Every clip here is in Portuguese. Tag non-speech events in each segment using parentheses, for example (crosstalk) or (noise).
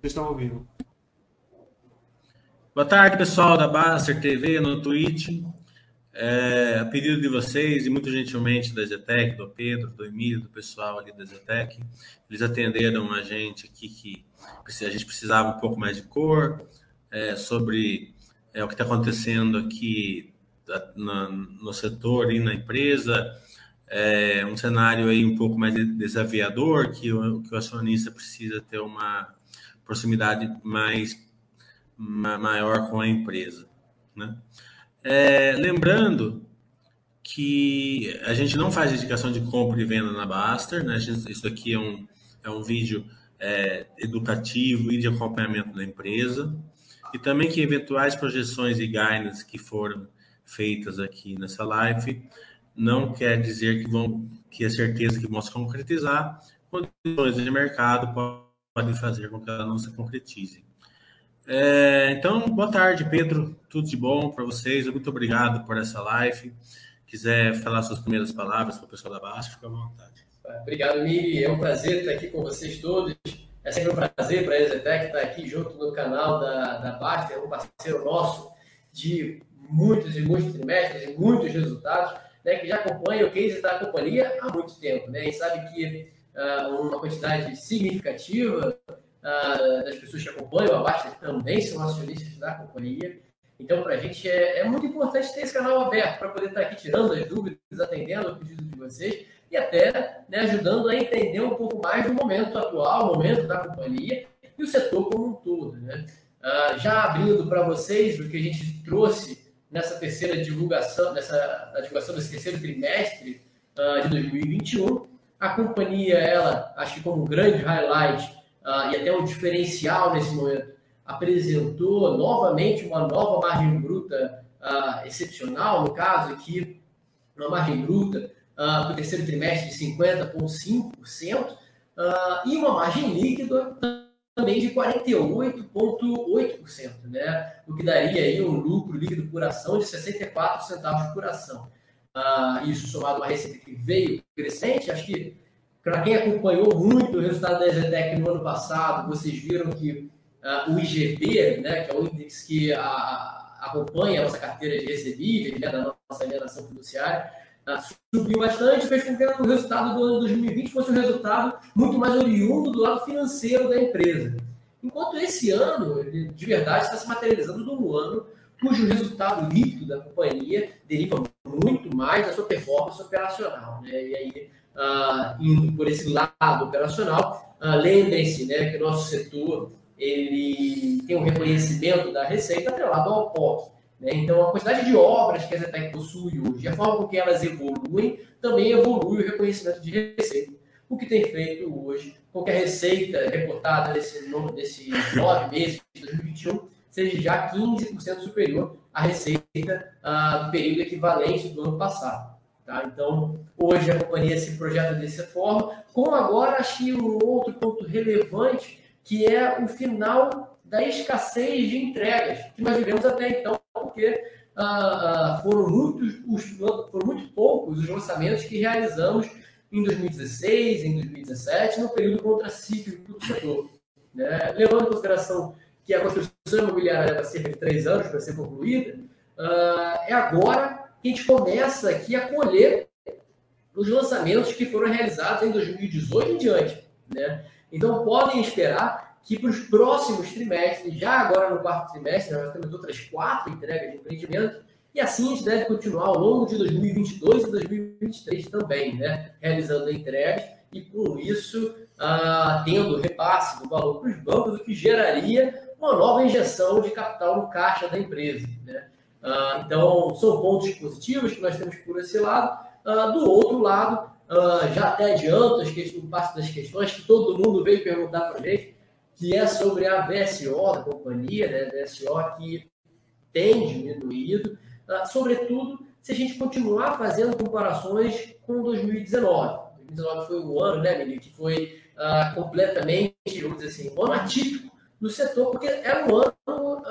Vocês estão ouvindo. Boa tarde, pessoal da Baster TV no Twitch. É, a pedido de vocês e muito gentilmente da Zetec, do Pedro, do Emílio, do pessoal ali da Zetec, eles atenderam a gente aqui que a gente precisava um pouco mais de cor é, sobre é, o que está acontecendo aqui na, no setor e na empresa, é, um cenário aí um pouco mais desafiador, que o, que o acionista precisa ter uma proximidade mais maior com a empresa. Né? É, lembrando que a gente não faz indicação de compra e venda na Baster, né? Gente, isso aqui é um, é um vídeo é, educativo e de acompanhamento da empresa, e também que eventuais projeções e guidance que foram feitas aqui nessa live não quer dizer que vão que é certeza que vão se concretizar, condições de mercado podem fazer com que ela não se concretize. É, então, boa tarde, Pedro. Tudo de bom para vocês. Muito obrigado por essa live. Quiser falar suas primeiras palavras para o pessoal da Basta, fica à vontade. Obrigado, Miri. É um prazer estar aqui com vocês todos. É sempre um prazer para a Exetec estar aqui junto no canal da, da Basta. É um parceiro nosso de muitos e muitos trimestres e muitos resultados, né, que já acompanha o case da companhia há muito tempo. Né, e sabe que uma quantidade significativa uh, das pessoas que acompanham a Basta também são acionistas da companhia. Então, para a gente é, é, muito importante ter esse canal aberto para poder estar aqui tirando as dúvidas, atendendo o pedido de vocês e até né, ajudando a entender um pouco mais do momento atual, o momento da companhia e o setor como um todo. Né? Uh, já abrindo para vocês o que a gente trouxe nessa terceira divulgação, nessa divulgação desse terceiro trimestre uh, de 2021, a companhia, ela, acho que como um grande highlight, uh, e até um diferencial nesse momento, apresentou novamente uma nova margem bruta uh, excepcional, no caso aqui, uma margem bruta uh, para o terceiro trimestre de 50,5% uh, e uma margem líquida também de 48,8%, né? o que daria aí um lucro líquido por ação de 64 centavos por ação. Uh, isso somado a uma receita que veio crescente, acho que para quem acompanhou muito o resultado da Exetec no ano passado, vocês viram que uh, o IGP, né, que é o índice que a, a, acompanha a nossa carteira de recebíveis, né, da nossa alienação fiduciária, uh, subiu bastante, fez com que o resultado do ano 2020 fosse um resultado muito mais oriundo do lado financeiro da empresa. Enquanto esse ano, de verdade, está se materializando num ano cujo resultado líquido da companhia deriva mais da sua performance operacional. Né? E aí, uh, indo por esse lado operacional, uh, lembrem-se né, que o nosso setor ele tem um reconhecimento da receita atrelado ao POC. Né? Então, a quantidade de obras que a Zetec possui hoje, a forma com que elas evoluem, também evolui o reconhecimento de receita. O que tem feito hoje com que a receita reportada nesses nesse nove meses de 2021 seja já 15% superior à receita uh, do período equivalente do ano passado. Tá? Então, hoje a companhia se projeta dessa forma, com agora, acho que um outro ponto relevante, que é o final da escassez de entregas, que nós vivemos até então, porque uh, uh, foram, muitos, os, foram muito poucos os lançamentos que realizamos em 2016, em 2017, no período contracíclico do setor. Né? Levando em consideração que a construção imobiliária leva cerca de três anos para ser concluída, uh, é agora que a gente começa aqui a colher os lançamentos que foram realizados em 2018 em diante. Né? Então, podem esperar que para os próximos trimestres, já agora no quarto trimestre, nós temos outras quatro entregas de empreendimento, e assim a gente deve continuar ao longo de 2022 e 2023 também, né? realizando entregas e, com isso, ah, tendo repasse do valor para os bancos, o que geraria uma nova injeção de capital no caixa da empresa. Né? Ah, então, são pontos positivos que nós temos por esse lado. Ah, do outro lado, ah, já até adianto as questões, parte das questões que todo mundo veio perguntar para a gente, que é sobre a VSO da companhia, né? VSO que tem diminuído, sobretudo se a gente continuar fazendo comparações com 2019. 2019 foi um ano, né, Mili, que foi completamente, vamos dizer assim, um ano atípico no setor, porque era um ano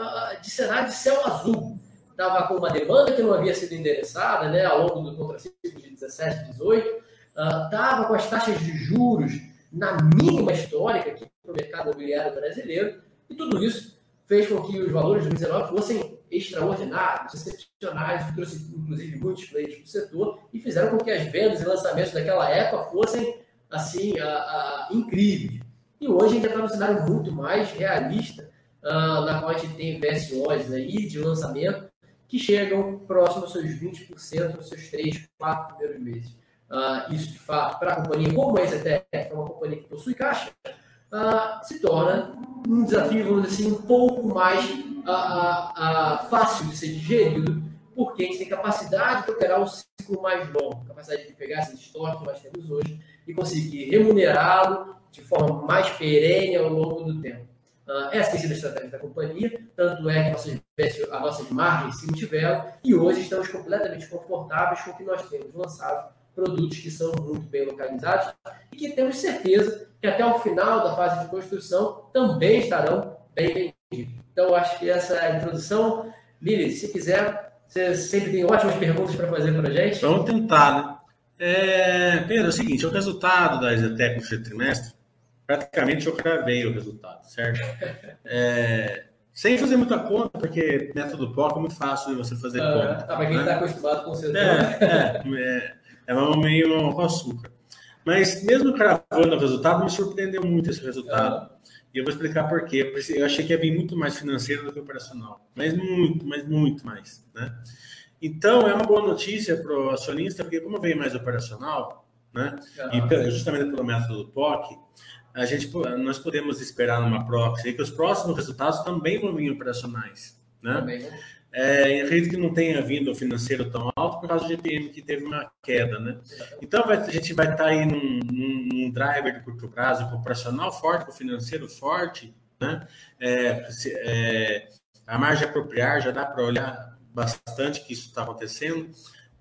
de cenário de céu azul estava com uma demanda que não havia sido endereçada né, ao longo do contraciclo de 17, 18, estava com as taxas de juros na mínima histórica, que para o mercado imobiliário brasileiro, e tudo isso fez com que os valores de 2019 fossem extraordinários, excepcionais, trouxe inclusive muitos players para o setor e fizeram com que as vendas e lançamentos daquela época fossem assim a, a, incríveis. E hoje a gente está num cenário muito mais realista, uh, na qual a gente tem VSOs aí de lançamento que chegam próximo aos seus 20% nos seus 3, 4 primeiros meses. Uh, isso, de fato, para a companhia como a EZTEC, que é uma companhia que possui caixa, uh, se torna um desafio, vamos dizer assim, um pouco mais fácil de ser digerido, porque a gente tem capacidade de operar um ciclo mais longo, capacidade de pegar esses estoques que nós temos hoje e conseguir remunerá-lo de forma mais perene ao longo do tempo. Essa tem sido a estratégia da companhia, tanto é que nossas, as nossas margens se mantiveram e hoje estamos completamente confortáveis com o que nós temos lançado, produtos que são muito bem localizados e que temos certeza que até o final da fase de construção também estarão bem vendidos. Então, acho que essa é a introdução. Lili, se quiser, você sempre tem ótimas perguntas para fazer para a gente. Vamos tentar, né? É, Pedro, é o seguinte, o resultado da Exetec no trimestre praticamente eu cravei o resultado, certo? É, sem fazer muita conta, porque método POC é muito fácil de você fazer uh, conta. Ah, para quem está né? acostumado com o seu é, é, é, é meio com açúcar. Mas mesmo cravando o resultado, me surpreendeu muito esse resultado. Uh. E eu vou explicar por quê. Eu achei que ia vir muito mais financeiro do que operacional. Mas muito, mas muito mais. Né? Então, é uma boa notícia para o acionista, porque como veio mais operacional, né? Uh. E justamente pelo método do POC, a gente, nós podemos esperar numa proxy que os próximos resultados também vão vir operacionais. Né? Também, né? É, acredito que não tenha vindo o financeiro tão alto por causa do GPM que teve uma queda, né? Então vai, a gente vai estar tá aí num, num, num, driver de curto prazo, com operacional forte, com financeiro forte, né? É, é, a margem apropriar já dá para olhar bastante que isso está acontecendo.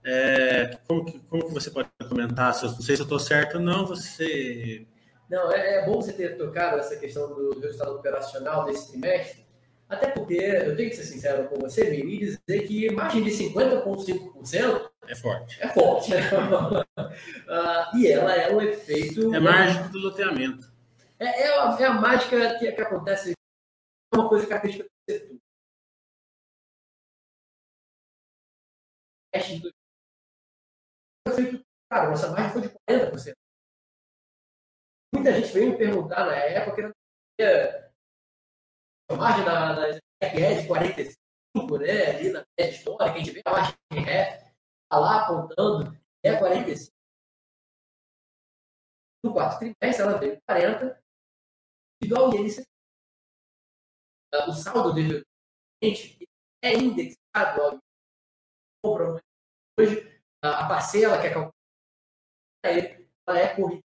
É, como, que, como que você pode comentar? Se eu, não sei se eu estou certo ou não, você não, é, é, bom você ter tocado essa questão do resultado operacional desse trimestre, até porque eu tenho que ser sincero com você, me e dizer que margem de 50,5% é forte. É forte. Né? uh, (laughs) e ela é o efeito. É margem do loteamento. É, é, a, é a mágica que, que acontece. É uma coisa característica do setor. Cara, nossa margem foi de 40% muita gente veio me perguntar na época, a margem da, da é de 45, né? Ali na média histórica, a gente vê a margem ré, tá lá apontando, é 45. No quarto trimestre, ela veio 40, igual INCC. O saldo de cliente é indexado ao compra hoje, a parcela que é calculada, ela é corrigida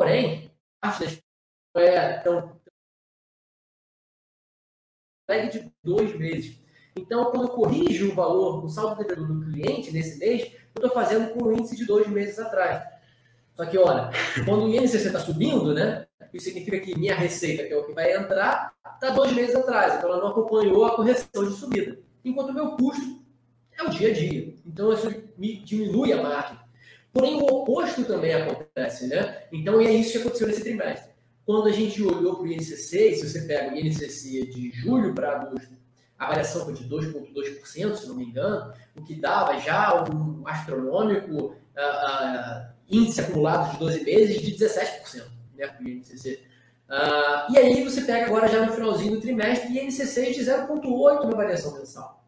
Porém, não é tão de dois meses. Então, quando eu corrijo o valor, o saldo devedor do cliente nesse mês, eu estou fazendo com o índice de dois meses atrás. Só que, olha, quando o INCC está subindo, né? Isso significa que minha receita, que é o que vai entrar, está dois meses atrás. Então, ela não acompanhou a correção de subida. Enquanto o meu custo é o dia a dia. Então, isso me diminui a margem. Porém, o oposto também acontece, né? Então, é isso que aconteceu nesse trimestre. Quando a gente olhou para o INCC, se você pega o INCC de julho para agosto, a variação foi de 2,2%, se não me engano, o que dava já um astronômico uh, uh, índice acumulado de 12 meses de 17%, né, para o INCC. Uh, e aí você pega agora já no finalzinho do trimestre, INCC de 0,8 na variação mensal.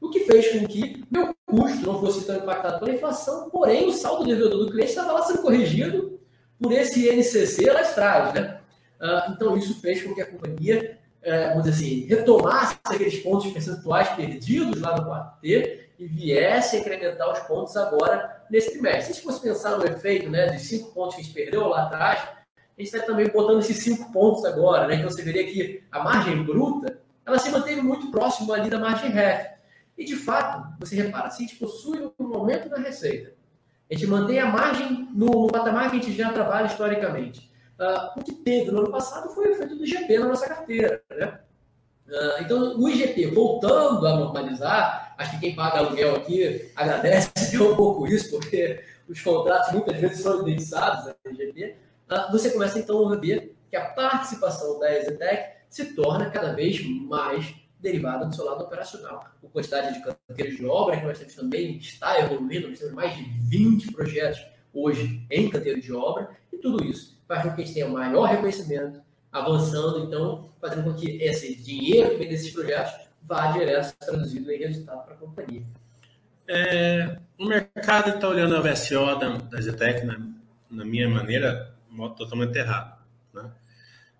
O que fez com que meu custo não fosse tão impactado pela inflação, porém o saldo devedor do cliente estava lá sendo corrigido por esse INCC lá atrás. Né? Uh, então isso fez com que a companhia, uh, vamos dizer assim, retomasse aqueles pontos percentuais perdidos lá no quarto T e viesse a incrementar os pontos agora nesse trimestre. Se fosse pensar no efeito né, dos cinco pontos que a gente perdeu lá atrás, a gente está também botando esses cinco pontos agora. Né? Então você veria que a margem bruta ela se manteve muito próximo ali da margem REF. E de fato, você repara, se a gente possui um momento da receita, a gente mantém a margem no, no patamar que a gente já trabalha historicamente. Uh, o que teve no ano passado foi o efeito do IGP na nossa carteira. Né? Uh, então, o IGP voltando a normalizar, acho que quem paga aluguel aqui agradece (laughs) um pouco isso, porque os contratos muitas vezes são indexados a IGP, uh, você começa então a ver que a participação da EasyTech se torna cada vez mais derivada do seu lado operacional. A quantidade de canteiros de obra que nós temos também está evoluindo, nós temos mais de 20 projetos hoje em canteiro de obra, e tudo isso faz com que a gente tenha maior reconhecimento, avançando, então, fazendo com que esse dinheiro que vem desses projetos vá direto traduzido em resultado para a companhia. É, o mercado está olhando a VSO da, da Zetec, na, na minha maneira, totalmente errado.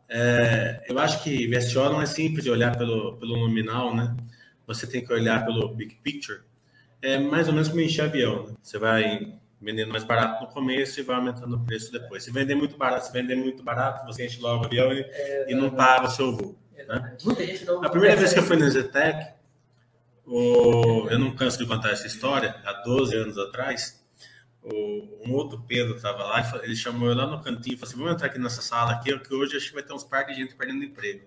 É, eu acho que VSO não é simples de olhar pelo, pelo nominal, né? Você tem que olhar pelo big picture. É mais ou menos como encher avião. Né? Você vai vendendo mais barato no começo e vai aumentando o preço depois. Se vender muito barato, se vender muito barato, você enche logo o avião e, é, e não paga o seu voo. Né? A primeira vez que eu fui na Zetec, o, eu não canso de contar essa história, há 12 anos atrás, o, um outro Pedro estava lá, ele chamou eu lá no cantinho e falou assim: vamos entrar aqui nessa sala aqui, que hoje acho que vai ter uns par de gente perdendo emprego.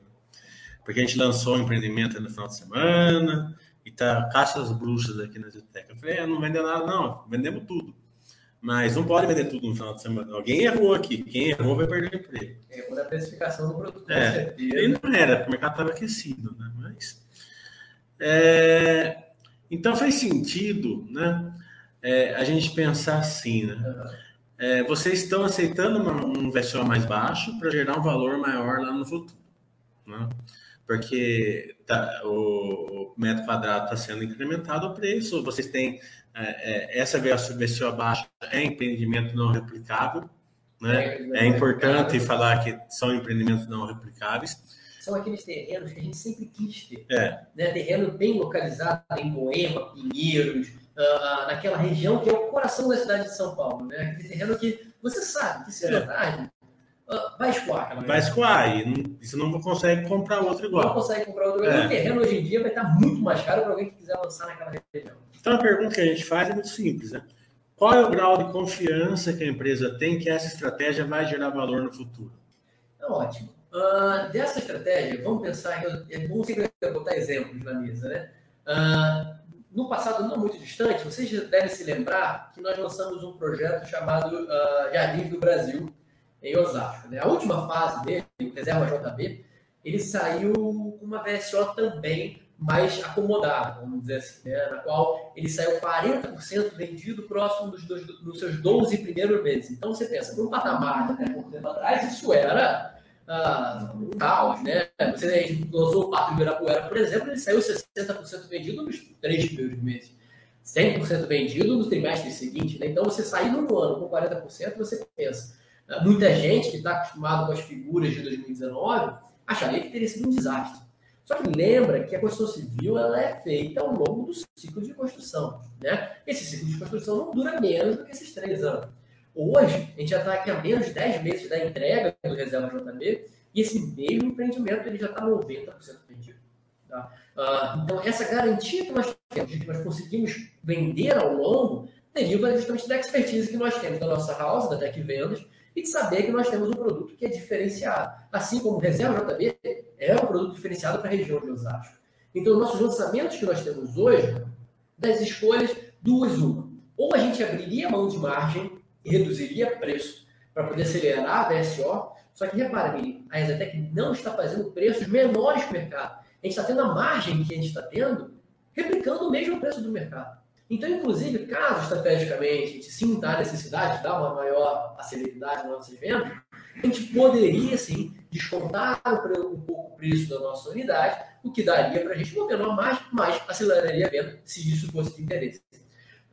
Porque a gente lançou um empreendimento no final de semana e tá caixas bruxas aqui na Zetec. Eu falei: é, não vendeu nada, não, vendemos tudo. Mas não pode vender tudo no final de semana. Alguém errou aqui. Quem errou vai perder o emprego. Errou da precificação do produto, é, E não era, o mercado estava aquecido, né? Mas. É, então faz sentido, né? É, a gente pensar assim, né? É, vocês estão aceitando uma, um investidor mais baixo para gerar um valor maior lá no futuro, né? Porque tá, o, o metro quadrado está sendo incrementado o preço, vocês têm é, é, essa VSO abaixo é empreendimento não replicável. Né? É, é importante falar que são empreendimentos não replicáveis. São aqueles terrenos que a gente sempre quis ter. É. Né? Terreno bem localizado em Moema, Pinheiros, uh, naquela região que é o coração da cidade de São Paulo. Né? Aquele terreno que você sabe que se é. tarde uh, vai escoar. Vai escoar e não, você não consegue comprar outro igual. Não consegue comprar outro igual. É. O terreno hoje em dia vai estar muito mais caro para alguém que quiser lançar naquela região. Então, a pergunta que a gente faz é muito simples, né? Qual é o grau de confiança que a empresa tem que essa estratégia vai gerar valor no futuro? É ótimo. Uh, dessa estratégia, vamos pensar, é bom sempre botar exemplos na mesa, né? Uh, no passado não muito distante, vocês devem se lembrar que nós lançamos um projeto chamado uh, Jardins do Brasil, em Osasco. Né? A última fase dele, o Reserva JB, ele saiu com uma VSO também mais acomodada, vamos dizer assim, né? na qual ele saiu 40% vendido próximo dos, dos, seus 12 primeiros meses. Então você pensa, por um patamar, né, por tempo atrás, isso era ah, caos, né? Você lançou o Pato Ibirapuera, por exemplo, ele saiu 60% vendido nos três primeiros meses. 100% vendido no trimestre seguinte, né? Então você sair num ano com 40%, você pensa. Ah, muita gente que está acostumado com as figuras de 2019 acharia que teria sido um desastre. Só que lembra que a construção civil ela é feita ao longo do ciclo de construção. Né? Esse ciclo de construção não dura menos do que esses três anos. Hoje, a gente já está aqui há menos de 10 meses da entrega do Reserva JB e esse mesmo empreendimento ele já está 90% vendido. Tá? Uh, então, essa garantia que nós temos, que nós conseguimos vender ao longo, deriva justamente da expertise que nós temos da nossa house, da Tech Vendas, e de saber que nós temos um produto que é diferenciado. Assim como o Reserva JB é um produto diferenciado para a região de Osasco. Então, nossos lançamentos que nós temos hoje, das escolhas, duas, uma. Ou a gente abriria mão de margem e reduziria preço para poder acelerar a VSO, só que repara, Miri, a Exatec não está fazendo preços menores que o mercado. A gente está tendo a margem que a gente está tendo, replicando o mesmo preço do mercado. Então, inclusive, caso estrategicamente a gente sinta a necessidade de dar uma maior acessibilidade nas nossas vendas, a gente poderia sim descontar um pouco o preço da nossa unidade, o que daria para a gente uma menor margem, mas aceleraria a venda se isso fosse de interesse.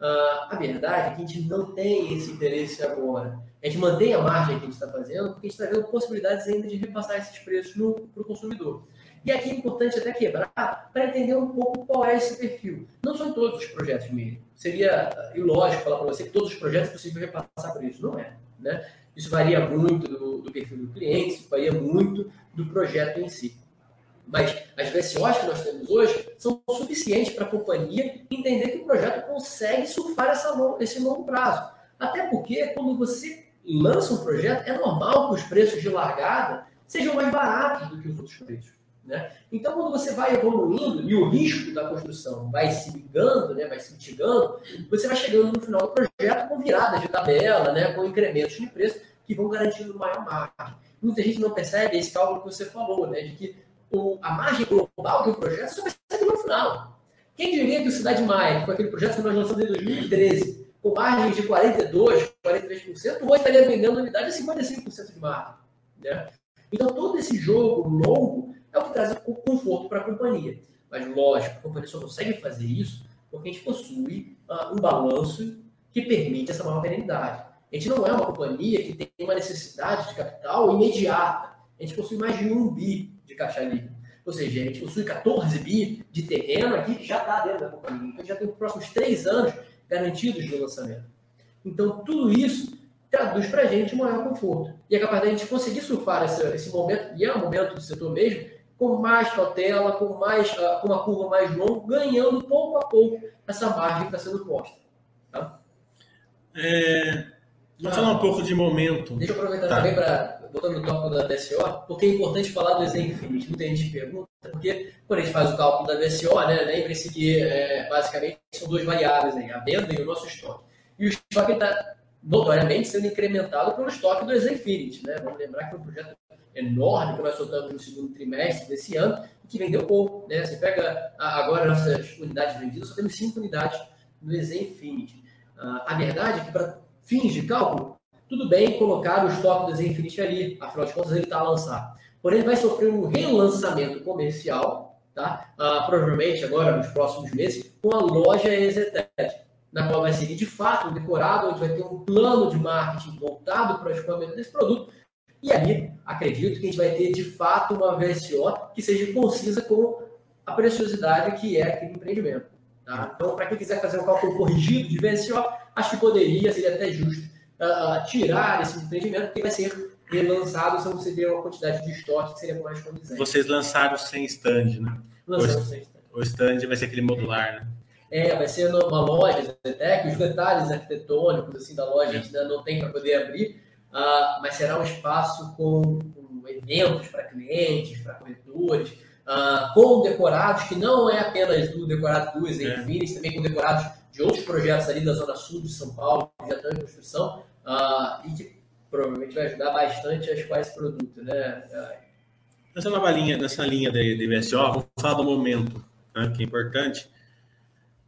Uh, a verdade é que a gente não tem esse interesse agora. A gente mantém a margem que a gente está fazendo, porque a gente está vendo possibilidades ainda de repassar esses preços para o consumidor. E aqui é importante até quebrar para entender um pouco qual é esse perfil. Não são todos os projetos mesmo. Seria ilógico falar para você que todos os projetos é possível repassar por isso. Não é. Né? Isso varia muito do, do perfil do cliente, isso varia muito do projeto em si. Mas as VSOs que nós temos hoje são suficientes para a companhia entender que o projeto consegue surfar essa, esse longo prazo. Até porque, quando você lança um projeto, é normal que os preços de largada sejam mais baratos do que os outros preços. Né? Então, quando você vai evoluindo e o risco da construção vai se ligando, né, vai se mitigando, você vai chegando no final do projeto com viradas de tabela, né, com incrementos de preço, que vão garantindo maior margem. Muita gente não percebe esse cálculo que você falou, né, de que a margem global do projeto só percebe no final. Quem diria que o Cidade Maia, com aquele projeto que nós lançamos em 2013, com margem de 42%, 43%, hoje estaria vendendo unidade a 55% de margem. Né? Então, todo esse jogo longo é o que traz conforto para a companhia. Mas, lógico, a companhia só consegue fazer isso porque a gente possui uh, um balanço que permite essa maior perenidade. A gente não é uma companhia que tem uma necessidade de capital imediata. A gente possui mais de um bi de caixa livre. Ou seja, a gente possui 14 bi de terreno aqui que já está dentro da companhia. Então, a gente já tem os próximos três anos garantidos de lançamento. Então, tudo isso traduz para a gente um maior conforto. E a capacidade de a gente conseguir surfar esse, esse momento, e é um momento do setor mesmo, com mais cautela, com, mais, uh, com uma curva mais longa, ganhando pouco a pouco essa margem que está sendo posta. Tá? É, vamos falar um pouco de momento. Deixa eu aproveitar tá. também para, botando no tópico da DSO, porque é importante falar do Zenfinity. Muita gente pergunta, porque quando a gente faz o cálculo da DSO, né, lembre-se que é, basicamente são duas variáveis, aí, a venda e o nosso estoque. E o estoque está notoriamente sendo incrementado pelo estoque do Zenfinity. Né? Vamos lembrar que é um projeto enorme que nós soltamos no segundo trimestre desse ano e que vendeu pouco. Né? Você pega agora nossas unidades vendidas, só temos cinco unidades no Exe Infinity. Uh, a verdade é que, para fins de cálculo, tudo bem colocar o estoque do Exe Infinity ali, afinal de contas ele está a lançar. Porém, vai sofrer um relançamento comercial, tá? Uh, provavelmente agora nos próximos meses, com a loja EZTEC, na qual vai ser de fato um decorado, onde vai ter um plano de marketing voltado para o escoamento desse produto, e aí, acredito que a gente vai ter de fato uma VSO que seja concisa com a preciosidade que é aquele empreendimento. Tá? Então, para quem quiser fazer um cálculo corrigido de VSO, acho que poderia, seria até justo, uh, tirar esse empreendimento, porque vai ser relançado se você ter uma quantidade de estoque que seria mais condizente. Vocês lançaram sem stand, né? Sem stand. O stand vai ser aquele modular, né? É, vai ser uma loja Zetec, os detalhes arquitetônicos assim, da loja a gente ainda não tem para poder abrir, uh, mas será um espaço com, com eventos para clientes, para corretores, uh, com decorados, que não é apenas do decorado do Zenfines, é. também com decorados de outros projetos ali da Zona Sul de São Paulo, que já estão em construção, uh, e que provavelmente vai ajudar bastante a escoar esse produto. Né? Nessa nova linha, nessa linha de, VSO, vamos falar do momento, né, que é importante.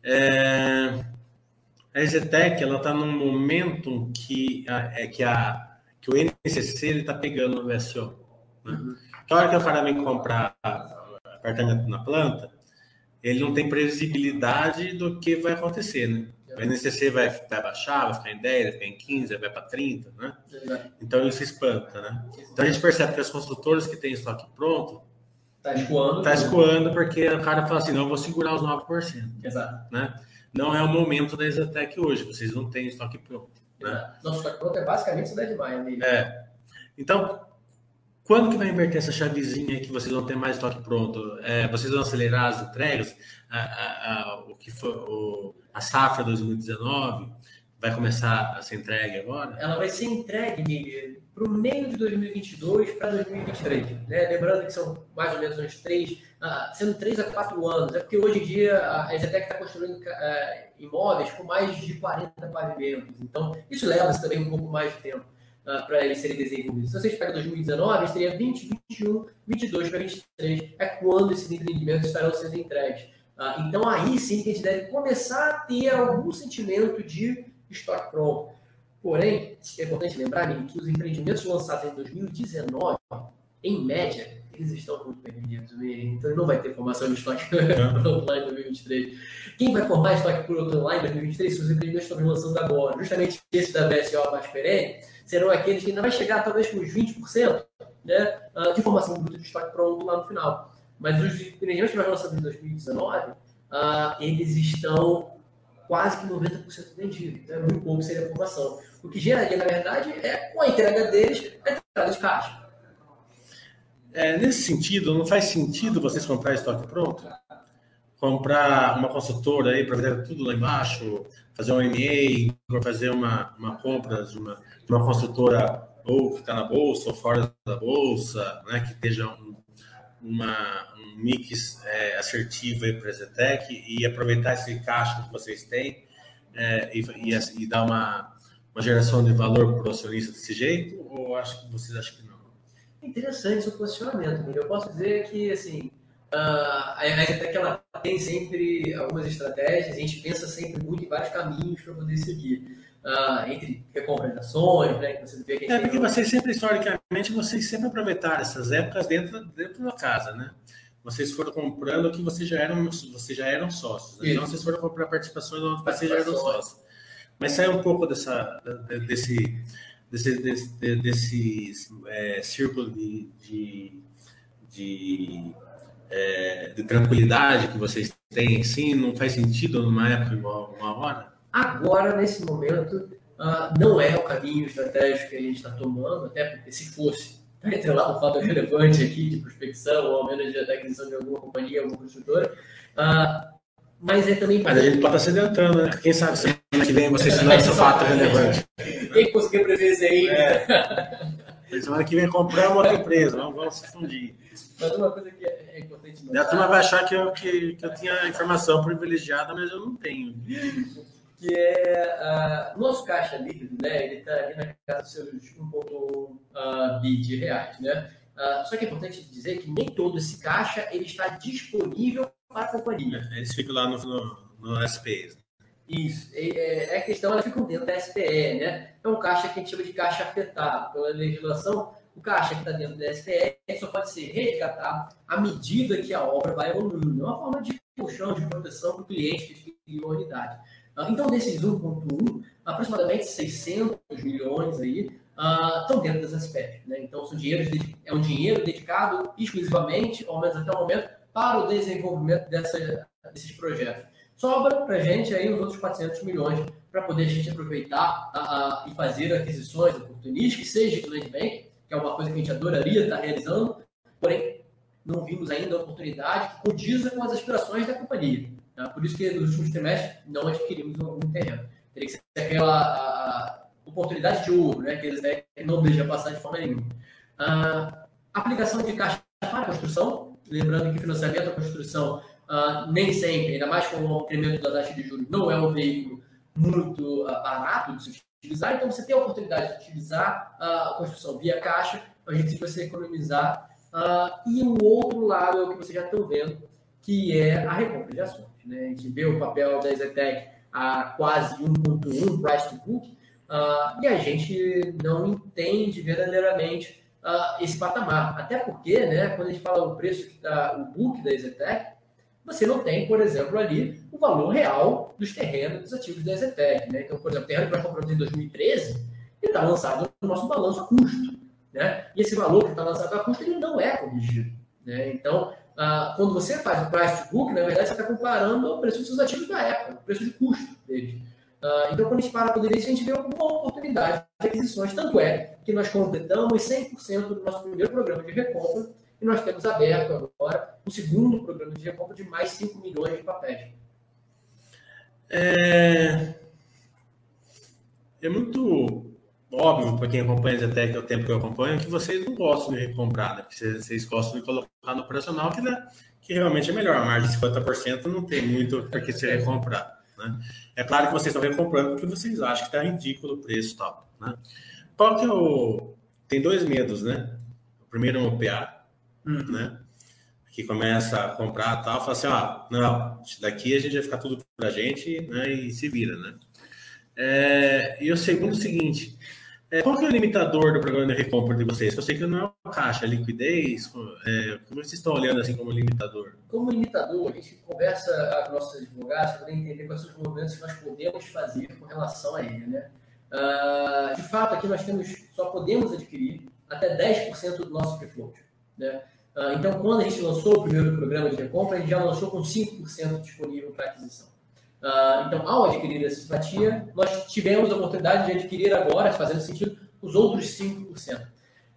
É, a Exetec ela está num momento que a, é que a que o NCC está pegando no VSO. Né? Uhum. Que a hora que o cara vem comprar apartamento na planta, ele não tem previsibilidade do que vai acontecer, né? O NCC vai, vai baixar, vai ficar em 10, vai ficar em 15, vai para 30, né? Então isso espanta, né? Então a gente percebe que as construtoras que têm estoque pronto Está escoando. Está escoando porque o cara fala assim, não, eu vou segurar os 9%. Exato. Né? Não é o momento da Exatec hoje, vocês não têm estoque pronto. Né? Nosso estoque pronto é basicamente cidade de maio. Né? É. Então, quando que vai inverter essa chavezinha que vocês vão ter mais estoque pronto? É, vocês vão acelerar as entregas? A, a, a, o que foi o, a safra 2019 vai começar a ser entregue agora? Ela vai ser entregue para o meio de 2022 para 2023. Né? Lembrando que são mais ou menos uns três, ah, sendo três a quatro anos. É porque hoje em dia a Exetec está construindo ah, imóveis com mais de 40 pavimentos. Então, isso leva também um pouco mais de tempo ah, para eles serem desenvolvidos. Se vocês pegam 2019, seria 20, 21, 22 para 23. É quando esses empreendimentos estarão sendo entregues. Ah, então, aí sim que a gente deve começar a ter algum sentimento de estoque pronto. Porém, é importante lembrar que os empreendimentos lançados em 2019, em média, eles estão muito bem vendidos. Então, não vai ter formação de estoque (laughs) online em 2023. Quem vai formar estoque por online em 2023 se os empreendimentos estão lançando agora? Justamente esse da BSO mais perene serão aqueles que ainda vai chegar talvez com uns 20% né, ah, de formação bruta de estoque pronto lá no final. Mas os empreendimentos que nós lançamos em 2019, uh, eles estão quase que 90% vendidos. Então é muito pouco seria a formação. O que geraria, na verdade, é com a entrega deles, a entrada de caixa. É, nesse sentido, não faz sentido vocês comprar estoque pronto? Comprar uma consultora aí para fazer tudo lá embaixo, fazer um MA, fazer uma, uma compra de uma, uma construtora ou que está na bolsa ou fora da bolsa, né, que esteja um, uma, um mix é, assertivo para a Zetec e aproveitar esse caixa que vocês têm é, e, e, e, dar uma, uma geração de valor para o acionista desse jeito? Ou acho que vocês acham que não? Interessante seu posicionamento, Eu posso dizer que, assim, uh, a Zetec ela tem sempre algumas estratégias, a gente pensa sempre muito em vários caminhos para poder seguir. Uh, entre recompra de ações, né? Que você vê que é, porque vocês sempre, historicamente, vocês sempre aproveitaram essas épocas dentro, dentro da casa, né? Vocês foram comprando que vocês já eram, vocês já eram sócios. Né? Então, vocês foram comprar participações onde vocês já eram sócios. Mas sai um pouco dessa, desse, desse, desse, desse é, círculo de, de, de, é, de, tranquilidade que vocês têm, sim, não faz sentido numa época igual uma hora? Agora, nesse momento, uh, não é o caminho estratégico que a gente está tomando, até porque se fosse, está entrelado um fato relevante aqui de prospecção ou ao menos de aquisição de alguma companhia, alguma construtora, uh, mas é também. Mas a gente pode estar se adiantando, né? Quem sabe semana que vem vocês se lançam fato relevante. Quem conseguir prever isso aí? É. Semana que vem compramos outra empresa, vamos, vamos se fundir. Mas uma coisa que é importante. A turma vai achar que eu, que, que eu tinha informação privilegiada, mas eu não tenho. (laughs) Que é uh, nosso caixa líquido, né? Ele está ali na casa dos seus 1,1 uh, bi de reais, né? Uh, só que é importante dizer que nem todo esse caixa ele está disponível para a companhia. Eles ficam lá no, no, no SPE. Isso. É, é, a questão, ela fica dentro da SPE, né? É um caixa que a gente chama de caixa afetado. Pela legislação, o caixa que está dentro da SPE só pode ser resgatado à medida que a obra vai evoluindo. É uma forma de colchão de proteção para o cliente que adquiriu a unidade. Ah, então, desses 1,1, aproximadamente 600 milhões aí uh, estão dentro das SPEs. Né? Então, são dinheiros, é um dinheiro dedicado exclusivamente, ao menos até o momento, para o desenvolvimento dessa, desses projetos. Sobra para a gente aí os outros 400 milhões para poder a gente aproveitar a, e fazer aquisições oportunísticas, seja de land bank, que é uma coisa que a gente adoraria estar realizando, porém não vimos ainda a oportunidade que condiza com as aspirações da companhia. Tá? Por isso que nos últimos trimestres não adquirimos algum terreno. Teria que ser aquela oportunidade de ouro, né? que eles não deixam passar de forma nenhuma. A aplicação de caixa para a construção, Lembrando que financiamento à construção uh, nem sempre, ainda mais com o incremento da taxa de juros, não é um veículo muito uh, barato de se utilizar. Então, você tem a oportunidade de utilizar uh, a construção via caixa, a gente vai se economizar. e o outro lado é o que vocês já estão vendo, que é a recompra de ações. Né? A gente vê o papel da Zetec a quase 1.1 price to book, e a gente não entende verdadeiramente esse patamar. Até porque, né, quando a gente fala o preço que está o book da Exetec, você não tem, por exemplo, ali o valor real dos terrenos dos ativos da Exetec. Né? Então, por exemplo, o terreno que nós compramos em 2013, ele está lançado no nosso balanço a custo. Né? E esse valor que está lançado a custo, ele não é corrigido. Né? Então, uh, quando você faz o price to book, na verdade, você está comparando o preço dos seus ativos da época, o preço de custo deles. Uh, então, quando a gente para poder isso, a gente vê uma oportunidade de aquisições. Tanto é que nós completamos 100% do nosso primeiro programa de recompra e nós temos aberto agora o segundo programa de recompra de mais 5 milhões de papéis. É, é muito óbvio para quem acompanha até que é o tempo que eu acompanho que vocês não gostam de recomprar, né? vocês, vocês gostam de colocar no operacional que, né, que realmente é melhor. A margem de 50% não tem muito para que ser recomprado. Né? É claro que vocês estão recomprando porque vocês acham que está ridículo o preço e tal. Né? Qual que é o. Tem dois medos, né? O primeiro é um OPA, uhum. né? Que começa a comprar tal, fala assim: ó, não, daqui a gente vai ficar tudo para a gente né? e se vira, né? É, e o segundo seguinte: é, qual que é o limitador do programa de recompra de vocês? Eu sei que não é caixa, é liquidez. É, como vocês estão olhando assim como limitador? Como limitador, a gente conversa com nossos advogados para entender quais são os movimentos que nós podemos fazer com relação a ele. Né? Uh, de fato, aqui nós temos, só podemos adquirir até 10% do nosso free float. Né? Uh, então, quando a gente lançou o primeiro programa de recompra, a gente já lançou com 5% disponível para aquisição. Uh, então, ao adquirir essa simpatia, nós tivemos a oportunidade de adquirir agora, fazendo sentido, os outros 5%.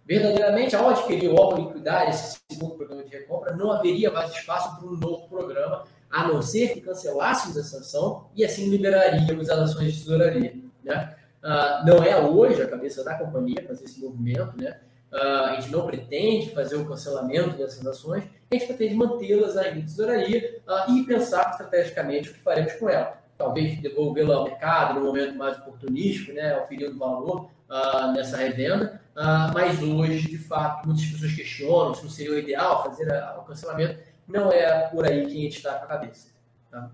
Verdadeiramente, ao adquirir o Open Liquidar, esse segundo programa de recompra, não haveria mais espaço para um novo programa, a não ser que cancelássemos a sanção e assim liberaríamos as ações de tesouraria. Né? Uh, não é hoje a cabeça da companhia fazer esse movimento, né? Uh, a gente não pretende fazer o cancelamento dessas ações, a gente pretende mantê-las ainda em tesouraria uh, e pensar estrategicamente o que faremos com ela. talvez devolvê-lo ao mercado no momento mais oportunístico, né, oferindo valor uh, nessa revenda. Uh, mas hoje, de fato, muitas pessoas questionam se não seria o ideal fazer a, o cancelamento. Não é por aí que a gente está com a cabeça. Tá?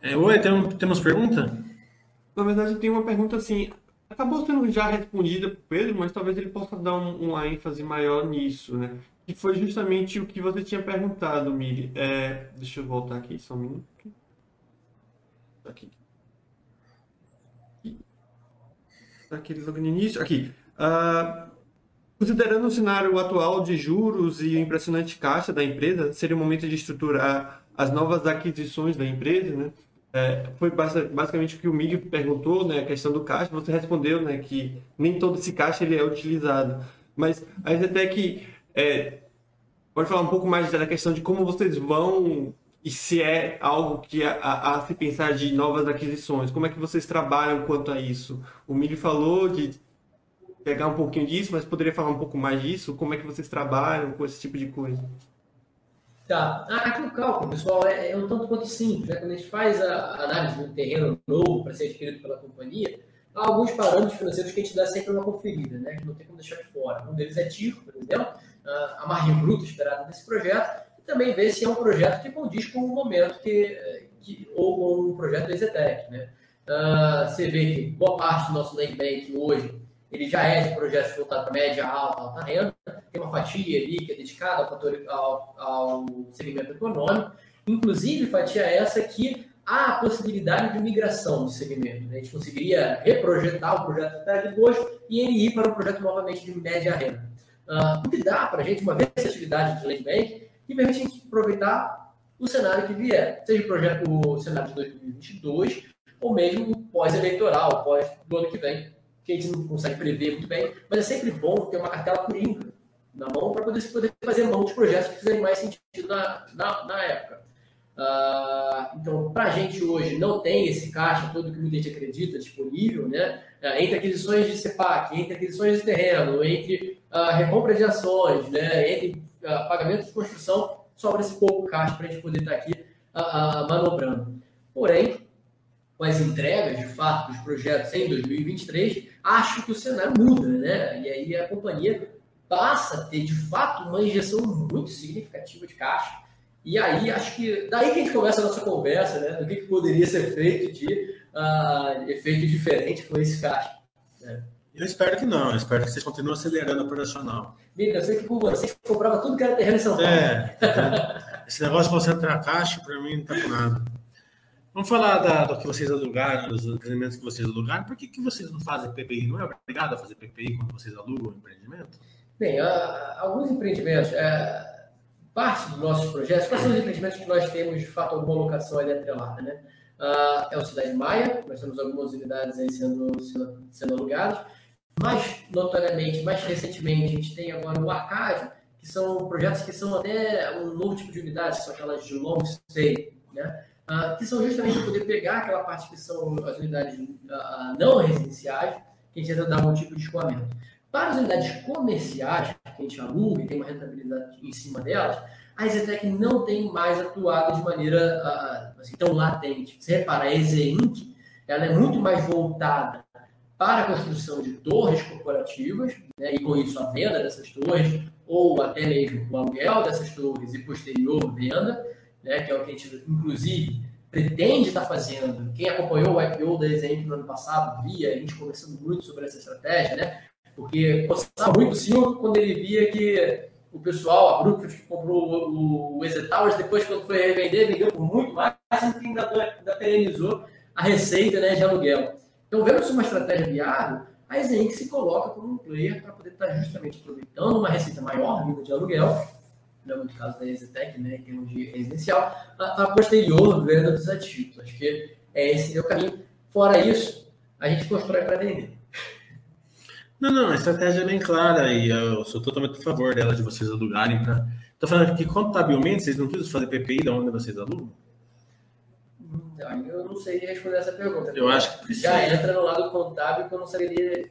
É, oi, tem, temos pergunta? Na verdade, tem uma pergunta assim. Acabou sendo já respondida por Pedro, mas talvez ele possa dar um, uma ênfase maior nisso, né? Que foi justamente o que você tinha perguntado, Miri. É, deixa eu voltar aqui só um minuto. Aqui. Aqui logo no início. Aqui. Uh, considerando o cenário atual de juros e o impressionante caixa da empresa, seria o momento de estruturar as novas aquisições da empresa, né? É, foi basicamente o que o Miguel perguntou, né, a questão do caixa, você respondeu, né, que nem todo esse caixa ele é utilizado. Mas a Zetec é, pode falar um pouco mais da questão de como vocês vão e se é algo que a, a, a, se pensar de novas aquisições, como é que vocês trabalham quanto a isso? O Mili falou de pegar um pouquinho disso, mas poderia falar um pouco mais disso? Como é que vocês trabalham com esse tipo de coisa? Tá. Ah, aqui no cálculo, pessoal, é, é um tanto quanto simples. Né? Quando a gente faz a análise de um terreno novo para ser adquirido pela companhia, há alguns parâmetros financeiros que a gente dá sempre uma conferida, né? que não tem como deixar de fora. Um deles é TIR, por exemplo, a margem bruta esperada desse projeto, e também ver se é um projeto que condiz com o momento que, que ou com um projeto da Exetec. Né? Uh, você vê que boa parte do nosso land bank hoje ele já é de projetos voltados para média, alta, alta renda, tem uma fatia ali que é dedicada ao, fator, ao, ao segmento econômico, inclusive fatia essa que há a possibilidade de migração do segmento. Né? A gente conseguiria reprojetar o projeto até de hoje e ele ir para um projeto novamente de média renda. Uh, o que dá para a gente uma versatilidade de land bank que permite a gente aproveitar o cenário que vier, seja o, projeto, o cenário de 2022 ou mesmo pós-eleitoral, pós do ano que vem, que a gente não consegue prever muito bem, mas é sempre bom ter uma cartela coringa na mão para poder, poder fazer mão de projetos que fizerem mais sentido na, na, na época. Uh, então, para a gente hoje não tem esse caixa todo que muita gente acredita disponível, né? Uh, entre aquisições de CEPAC, entre aquisições de terreno, entre uh, recompra de ações, né? entre uh, pagamentos de construção, sobra esse pouco caixa para a gente poder estar tá aqui manobrando. Porém, com as entregas, de fato, dos projetos em 2023, acho que o cenário muda, né? E aí a companhia passa a ter, de fato, uma injeção muito significativa de caixa. E aí, acho que daí que a gente começa a nossa conversa, né? Do que, que poderia ser feito de uh, efeito diferente com esse caixa. Né? Eu espero que não, eu espero que vocês continuem acelerando o operacional. Mira, eu sei que por vocês comprava tudo que era terreno em São Paulo. É, esse negócio de concentrar a caixa, para mim, não está com nada. Vamos falar da, do que vocês alugaram, dos empreendimentos que vocês alugaram. Por que, que vocês não fazem PPI? Não é obrigado a fazer PPI quando vocês alugam o empreendimento? Bem, uh, alguns empreendimentos, uh, parte dos nossos projetos, quais são os empreendimentos que nós temos, de fato, alguma locação ali atrelada, né? Uh, é o Cidade Maia, nós temos algumas unidades aí sendo, sendo, sendo alugadas. Mais notoriamente, mais recentemente, a gente tem agora o Arcádio, que são projetos que são até um novo tipo de unidades, que são aquelas de long stay, né? Ah, que são justamente para poder pegar aquela parte que são as unidades uh, não residenciais, que a gente tenta dar um tipo de escoamento. Para as unidades comerciais, que a gente aluga e tem uma rentabilidade em cima delas, a Exetec não tem mais atuado de maneira uh, assim, tão latente. Você repara, a Exeinc, ela é muito mais voltada para a construção de torres corporativas, né, e com isso a venda dessas torres, ou até mesmo o aluguel dessas torres e posterior venda, né, que é o que a gente, inclusive, pretende estar fazendo. Quem acompanhou o IPO da Exenc no ano passado via a gente conversando muito sobre essa estratégia, né? Porque gostava muito o Silvio quando ele via que o pessoal, a Brookfield, que comprou o, o depois, quando foi revender, vendeu por muito mais, e ainda, ainda perenizou a receita né, de aluguel. Então, vendo se uma estratégia viável, a Exenc se coloca como um player para poder estar justamente aproveitando uma receita maior vinda de aluguel não é muito caso da Exetec, né, em termos de residencial, a, a posterior venda dos ativos. Acho que é esse é o caminho. Fora isso, a gente constrói para vender. Não, não, a estratégia é bem clara e eu sou totalmente a favor dela, de vocês alugarem para. Estou falando que contabilmente vocês não precisam fazer PPI de onde vocês alugam? Eu não sei responder essa pergunta. Eu acho que precisa. Já entra no lado contábil que eu não saberia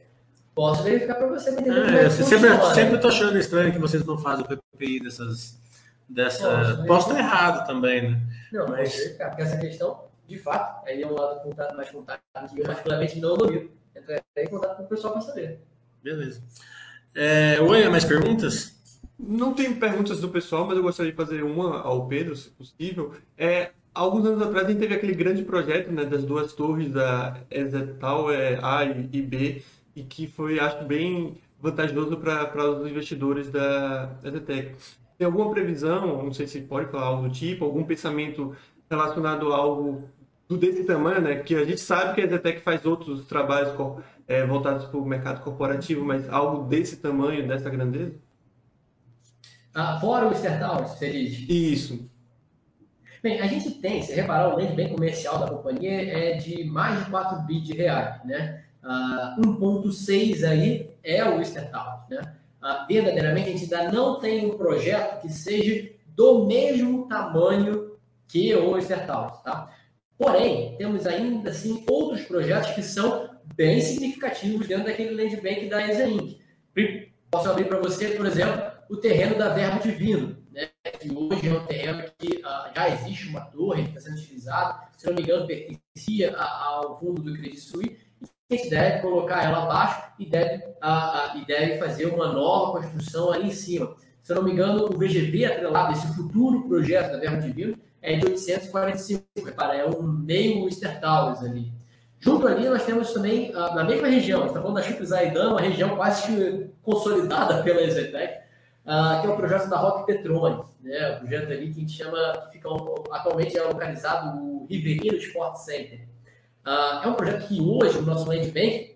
Posso verificar para você. É, você sempre, sempre tô achando estranho que vocês não fazem o PPI dessas. dessa... Posso, Posso estar errado também, né? Não, mas verificar, porque essa questão de fato, aí é um lado contato, mais contato que eu particularmente não domino. Entrarei em contato com o pessoal para saber. Beleza. É, oi, mais perguntas? Não tem perguntas do pessoal, mas eu gostaria de fazer uma ao Pedro, se possível. É, alguns anos atrás a gente teve aquele grande projeto né, das duas torres da EZ Tower A e B, e que foi, acho, bem vantajoso para os investidores da EZTEC. Tem alguma previsão, não sei se pode falar algo do tipo, algum pensamento relacionado a algo desse tamanho, né? Que a gente sabe que a EZTEC faz outros trabalhos é, voltados para o mercado corporativo, mas algo desse tamanho, dessa grandeza? Ah, fora o Towers, você diz? Isso. Bem, a gente tem, se reparar, o land bem comercial da companhia é de mais de 4 bi de reais, né? Uh, 1.6 aí é o Towers, né? Uh, verdadeiramente, a gente ainda não tem um projeto que seja do mesmo tamanho que o Towers, tá? Porém, temos ainda assim outros projetos que são bem significativos dentro daquele land bank da ESA Inc. Posso abrir para você, por exemplo, o terreno da Verbo Divino, né, que hoje é um terreno que uh, já existe uma torre que está sendo utilizado, se não me engano, pertencia ao fundo do Credit Suisse, e a deve colocar ela abaixo e deve, uh, uh, e deve fazer uma nova construção ali em cima. Se não me engano, o VGV atrelado, esse futuro projeto da Verbo Divino, é de 845, repara, é um meio Easter Towers ali. Junto ali, nós temos também, na mesma região, está falando da Chip Zaidan, uma região quase consolidada (laughs) pela Exetec, uh, que é o projeto da Rock Petrone, né? O projeto ali que a gente chama, que fica atualmente é localizado no Riverino Sport Center. Uh, é um projeto que hoje, o nosso Land Bank,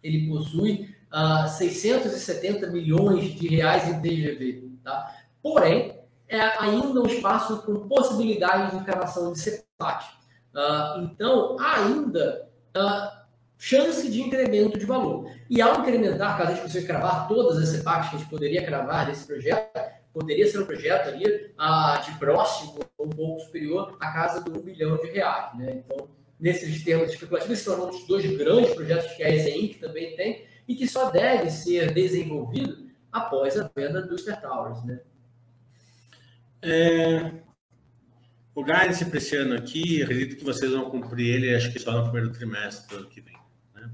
ele possui uh, 670 milhões de reais em DGV, tá? Porém, é ainda um espaço com possibilidade de cravação de CEPAT. Uh, então, ainda uh, chance de incremento de valor. E ao incrementar, caso a gente consiga cravar todas as CEPACs que a gente poderia cravar desse projeto, poderia ser um projeto ali uh, de próximo ou um pouco superior à casa do 1 bilhão de reais. Né? Então, nesses termos especulativos, são os dois grandes projetos que a que também tem e que só deve ser desenvolvido após a venda dos Towers. Né? É, o guidance para esse ano aqui, acredito que vocês vão cumprir ele, acho que só no primeiro trimestre do ano que vem. Né?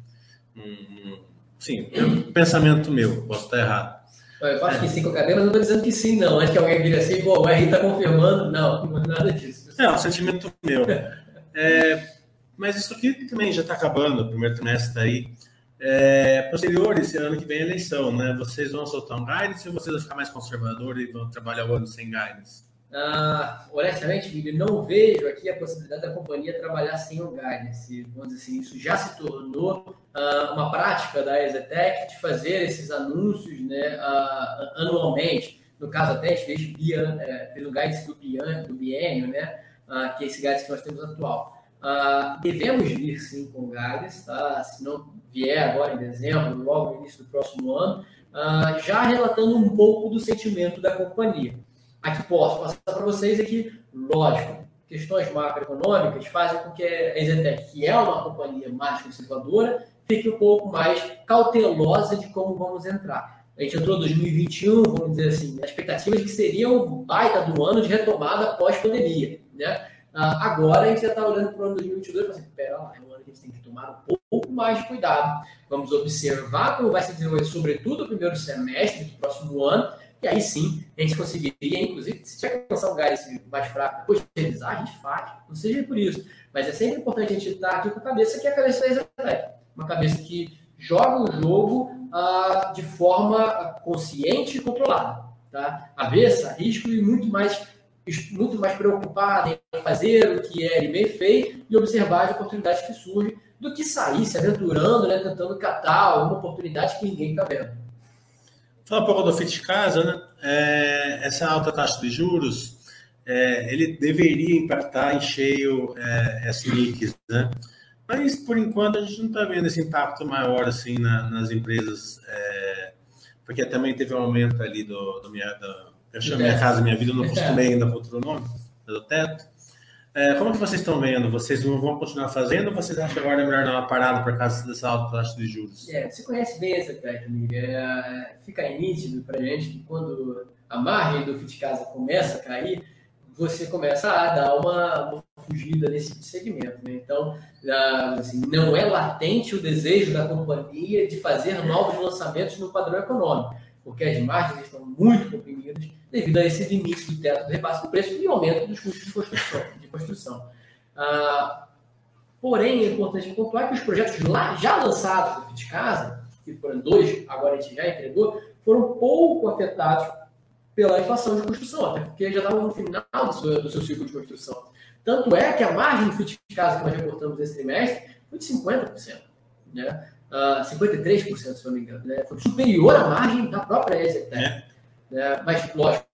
Sim, é um pensamento meu, posso estar errado. Eu acho é. que sim com a cadeira, mas não estou dizendo que sim, não. Acho que alguém vira assim, pô, o RI está confirmando. Não, não é nada disso. É, um sentimento meu. É, mas isso aqui também já está acabando, o primeiro trimestre está aí. É, posteriores, ano que vem é eleição, né? Vocês vão soltar um guidance ou vocês vão ficar mais conservadores e vão trabalhar o ano sem guidance? Ah, honestamente, Miguel, não vejo aqui a possibilidade da companhia trabalhar sem o guidance. Vamos dizer assim, isso já se tornou ah, uma prática da Exetec de fazer esses anúncios né, ah, anualmente. No caso, até a gente fez, bian, é, fez o guidance do, bian, do biênio, né, ah, que é esse guidance que nós temos atual. Devemos vir sim com guidance, tá? se não vier agora em dezembro, logo no início do próximo ano, já relatando um pouco do sentimento da companhia. A que posso passar para vocês é que, lógico, questões macroeconômicas fazem com que a Exetec, que é uma companhia mais conservadora, fique um pouco mais cautelosa de como vamos entrar. A gente entrou em 2021, vamos dizer assim, a expectativa de que seria um baita do ano de retomada pós-pandemia. Né? Ah, agora a gente já está olhando para o ano 2022 e assim, pera lá, é um ano que a gente tem que tomar um pouco mais de cuidado. Vamos observar como vai se desenvolver, sobretudo o primeiro semestre do próximo ano, e aí sim, a gente conseguiria, inclusive, se tiver que lançar um gás mais fraco, revisar, a gente faz. Não seja por isso. Mas é sempre importante a gente estar aqui com a cabeça que é a cabeça da Exatec. Uma cabeça que joga o jogo uh, de forma consciente e controlada. Tá? Avessa, risco e muito mais, muito mais preocupada em fazer o que é bem feito e observar as oportunidades que surgem do que sair se aventurando, né, tentando catar alguma oportunidade que ninguém está vendo. Fala um pouco do FIT Casa, né? É, essa alta taxa de juros, é, ele deveria impactar em cheio é, as né? Mas, por enquanto, a gente não está vendo esse impacto maior, assim, na, nas empresas, é, porque também teve um aumento ali do, do do, eu chamo Minha Casa Minha Vida, não acostumei ainda com outro nome, do teto. É, como que vocês estão vendo? Vocês vão continuar fazendo ou vocês acham que agora é melhor dar uma parada por causa dessa alta taxa de juros? É, você conhece bem essa técnica. É, fica nítido para a gente que quando a margem do FIT Casa começa a cair, você começa a dar uma, uma fugida nesse segmento. Né? Então, assim, não é latente o desejo da companhia de fazer novos lançamentos no padrão econômico, porque as margens estão muito comprimidas devido a esse limite do teto do repasse do preço e aumento dos custos de construção. De construção. Ah, porém, é importante pontuar que os projetos lá, já lançados no de casa, que foram dois, agora a gente já entregou, foram pouco afetados pela inflação de construção, até porque já estavam no final do seu, do seu ciclo de construção. Tanto é que a margem do FIT de casa que nós reportamos nesse trimestre foi de 50%, né? Uh, 53%, se não me engano, né? Foi superior à margem da própria EZTEC. É. Né? Mas, lógico,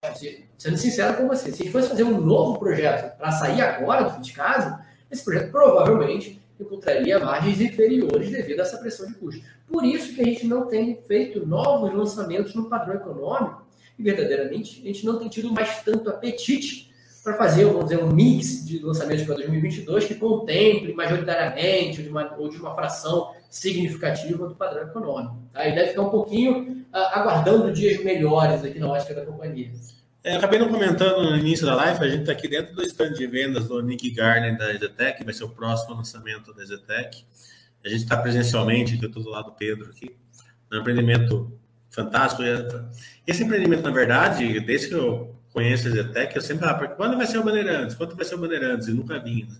sendo sincero com você, se a gente fosse fazer um novo projeto para sair agora do FIT de casa, esse projeto provavelmente encontraria margens inferiores devido a essa pressão de custo. Por isso que a gente não tem feito novos lançamentos no padrão econômico e verdadeiramente a gente não tem tido mais tanto apetite para fazer, vamos dizer, um mix de lançamentos para 2022 que contemple majoritariamente ou de uma, ou de uma fração significativa do padrão econômico. Tá? E deve ficar um pouquinho uh, aguardando dias melhores aqui na ótica da companhia. É, acabei não comentando no início da live, a gente está aqui dentro do stand de vendas do Nick Garner da EZTEC, vai ser o próximo lançamento da EZTEC. A gente está presencialmente, aqui eu estou do lado do Pedro aqui, no empreendimento fantástico. Esse empreendimento, na verdade, desde que eu conheço a Zetec, eu sempre falava, quando vai ser o Bandeirantes? Quando vai ser o Bandeirantes? E nunca vinha. Né?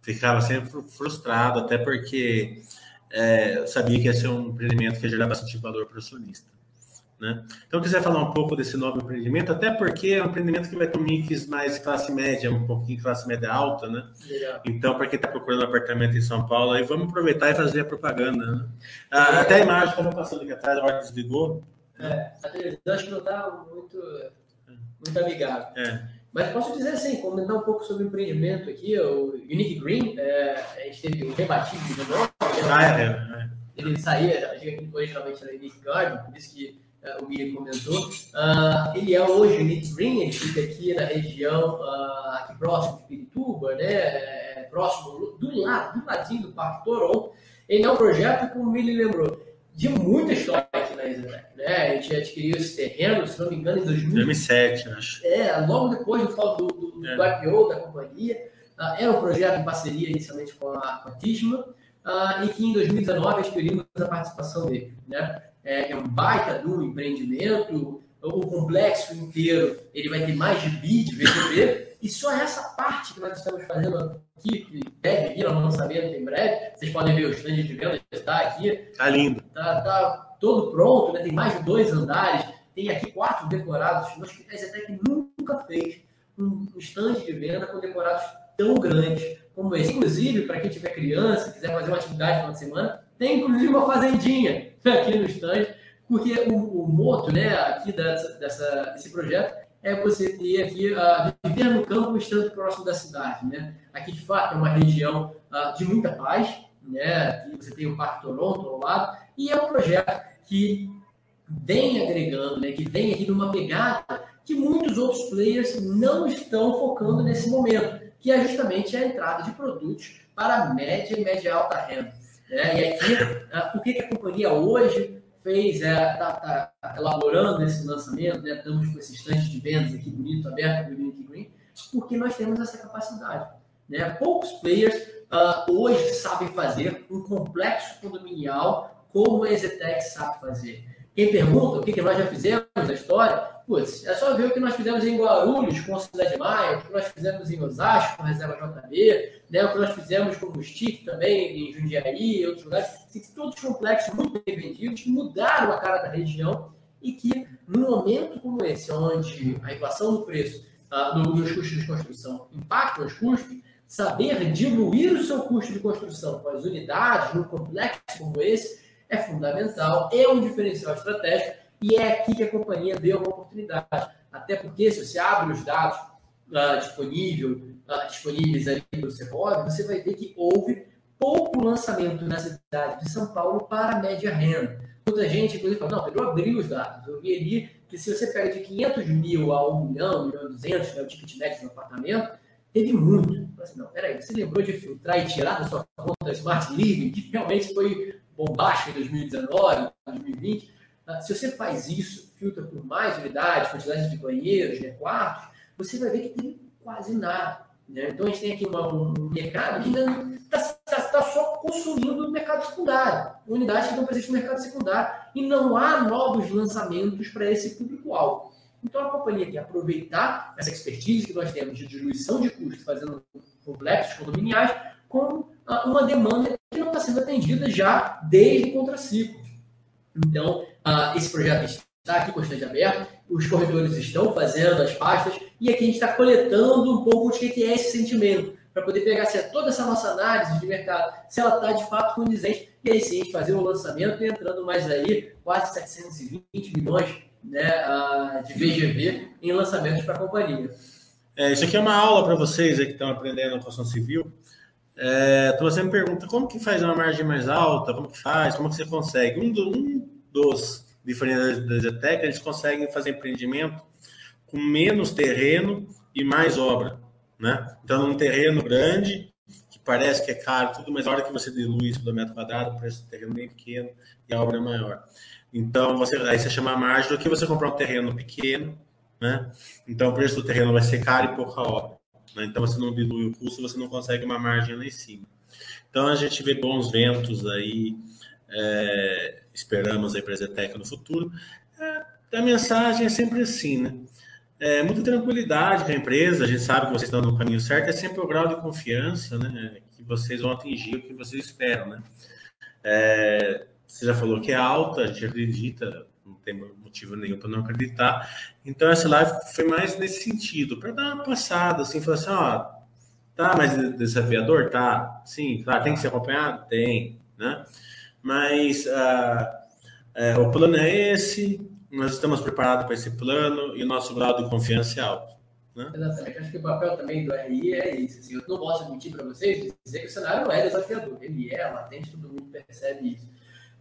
Ficava sempre frustrado, até porque é, sabia que ia ser um empreendimento que ia gerar bastante valor para o acionista. Né? Então, quiser falar um pouco desse novo empreendimento, até porque é um empreendimento que vai ter um mix mais classe média, um pouquinho classe média alta, né? Legal. Então, para quem está procurando apartamento em São Paulo, aí vamos aproveitar e fazer a propaganda. Né? Ah, até a imagem, estava passando aqui atrás, a hora desligou. É, a televisão acho que não está muito, muito amigável. É. Mas posso dizer assim, comentar um pouco sobre o empreendimento aqui, o Unique Green, é, a gente teve o rebatido de novo. Ah, é, é, é. Ele saía, originalmente era Unique Garden, por isso que uh, o Miriam comentou. Uh, ele é hoje o Nick Green, ele fica aqui na região, uh, aqui próximo de Pirituba, né? É, próximo do lado, do ladinho do Parque Toronto. Ele é um projeto, como o Miriam lembrou, de muita história Exatec, né? A gente adquiriu esse terreno, se não me engano, em 2007, acho. É, logo depois do, do, do, é. do IPO da companhia. Uh, era um projeto em parceria inicialmente com a, com a uh, e que em 2019 adquirimos a participação dele. Né? é, é um baita do empreendimento, o complexo inteiro ele vai ter mais de bi de VGV, e só essa parte que nós estamos fazendo aqui, que deve vir ao lançamento em breve, vocês podem ver o stand de venda que está aqui. Está lindo. Está tá todo pronto, né? tem mais de dois andares, tem aqui quatro decorados. A Zetec nunca fez um stand de venda com decorados tão grandes como esse. Inclusive, para quem tiver criança, quiser fazer uma atividade no final de semana, tem inclusive uma fazendinha (laughs) aqui no stand, porque o, o moto né, aqui dessa, dessa, desse projeto é você ter aqui, uh, viver no campo estando próximo da cidade. Né? Aqui, de fato, é uma região uh, de muita paz, né? Você tem o Parque Toronto ao lado, e é um projeto que vem agregando, né? que vem aqui numa pegada que muitos outros players não estão focando nesse momento, que é justamente a entrada de produtos para média e média alta renda. Né? E aqui, uh, que a companhia hoje fez, está é, tá, tá elaborando esse lançamento, né? estamos com esse estante de vendas aqui bonito, aberto do Unique Green, porque nós temos essa capacidade. Né? Poucos players uh, hoje sabem fazer um complexo condominial como a Exetec sabe fazer. Quem pergunta o que, que nós já fizemos na história, putz, é só ver o que nós fizemos em Guarulhos com a Cidade Maia, o que nós fizemos em Osasco com a Reserva JB, né, o que nós fizemos com o Stick também em Jundiaí e outros lugares. Assim, todos complexos muito bem vendidos, que mudaram a cara da região e que, num momento como esse, onde a inflação do preço uh, nos custos de construção impacta os custos, saber diluir o seu custo de construção com as unidades num complexo como esse é fundamental, é um diferencial estratégico e é aqui que a companhia vê uma oportunidade. Até porque, se você abre os dados uh, disponível, uh, disponíveis ali pelo Segovia, você vai ver que houve pouco lançamento na cidade de São Paulo para média renda. Muita gente, inclusive, fala, não, eu abri os dados. Eu vi ali que se você pega de 500 mil a 1 milhão, 1 milhão e 200, né, o ticket médio do apartamento, teve muito. Assim, não, peraí, você lembrou de filtrar e tirar da sua conta Smart Living, que realmente foi bombástico em 2019, 2020. Ah, se você faz isso, filtra por mais unidades, quantidade de banheiros, né, quartos, você vai ver que tem quase nada. Né? Então a gente tem aqui uma, um mercado que ainda está tá, tá só consumindo o mercado secundário, unidades que estão presentes no mercado secundário, e não há novos lançamentos para esse público-alvo. Então a companhia quer aproveitar essa expertise que nós temos de diluição de custos, fazendo complexos condominiais, com uma demanda que não está sendo atendida já desde o contraciclo. Então, uh, esse projeto está aqui constante aberto, os corredores estão fazendo as pastas, e aqui a gente está coletando um pouco de que é esse sentimento, para poder pegar se é toda essa nossa análise de mercado, se ela está de fato condizente, e aí sim a gente fazer o lançamento e entrando mais aí, quase 720 milhões né, uh, de VGV em lançamentos para a companhia. É, isso aqui é uma aula para vocês que estão aprendendo a construção civil. É, então você me pergunta como que faz uma margem mais alta, como que faz, como que você consegue. Um, do, um dos diferentes da Zetec, eles conseguem fazer empreendimento com menos terreno e mais obra, né? Então, um terreno grande, que parece que é caro, tudo, mas a hora que você dilui isso do metro quadrado, o preço do terreno é bem pequeno e a obra é maior. Então, você, aí você chama a margem do que você comprar um terreno pequeno, né? Então, o preço do terreno vai ser caro e pouca obra. Né? Então, você não dilui o custo, você não consegue uma margem lá em cima. Então, a gente vê bons ventos aí, é, esperamos a Zetec no futuro. É, a mensagem é sempre assim, né? É, muita tranquilidade com a empresa, a gente sabe que vocês estão no caminho certo, é sempre o grau de confiança, né? Que vocês vão atingir o que vocês esperam, né? É, você já falou que é alta, a gente acredita, não tem motivo nenhum para não acreditar. Então, essa live foi mais nesse sentido, para dar uma passada, assim, falar assim, ó, tá mais desafiador? Tá, sim, claro, tem que ser acompanhado? Tem, né? Mas uh, uh, o plano é esse, nós estamos preparados para esse plano e o nosso grau de confiança é alto. Né? Exatamente. Acho que o papel também do RI é esse. Assim, eu não posso mentir para vocês dizer que o cenário não é desafiador. Ele é latente, todo mundo percebe isso.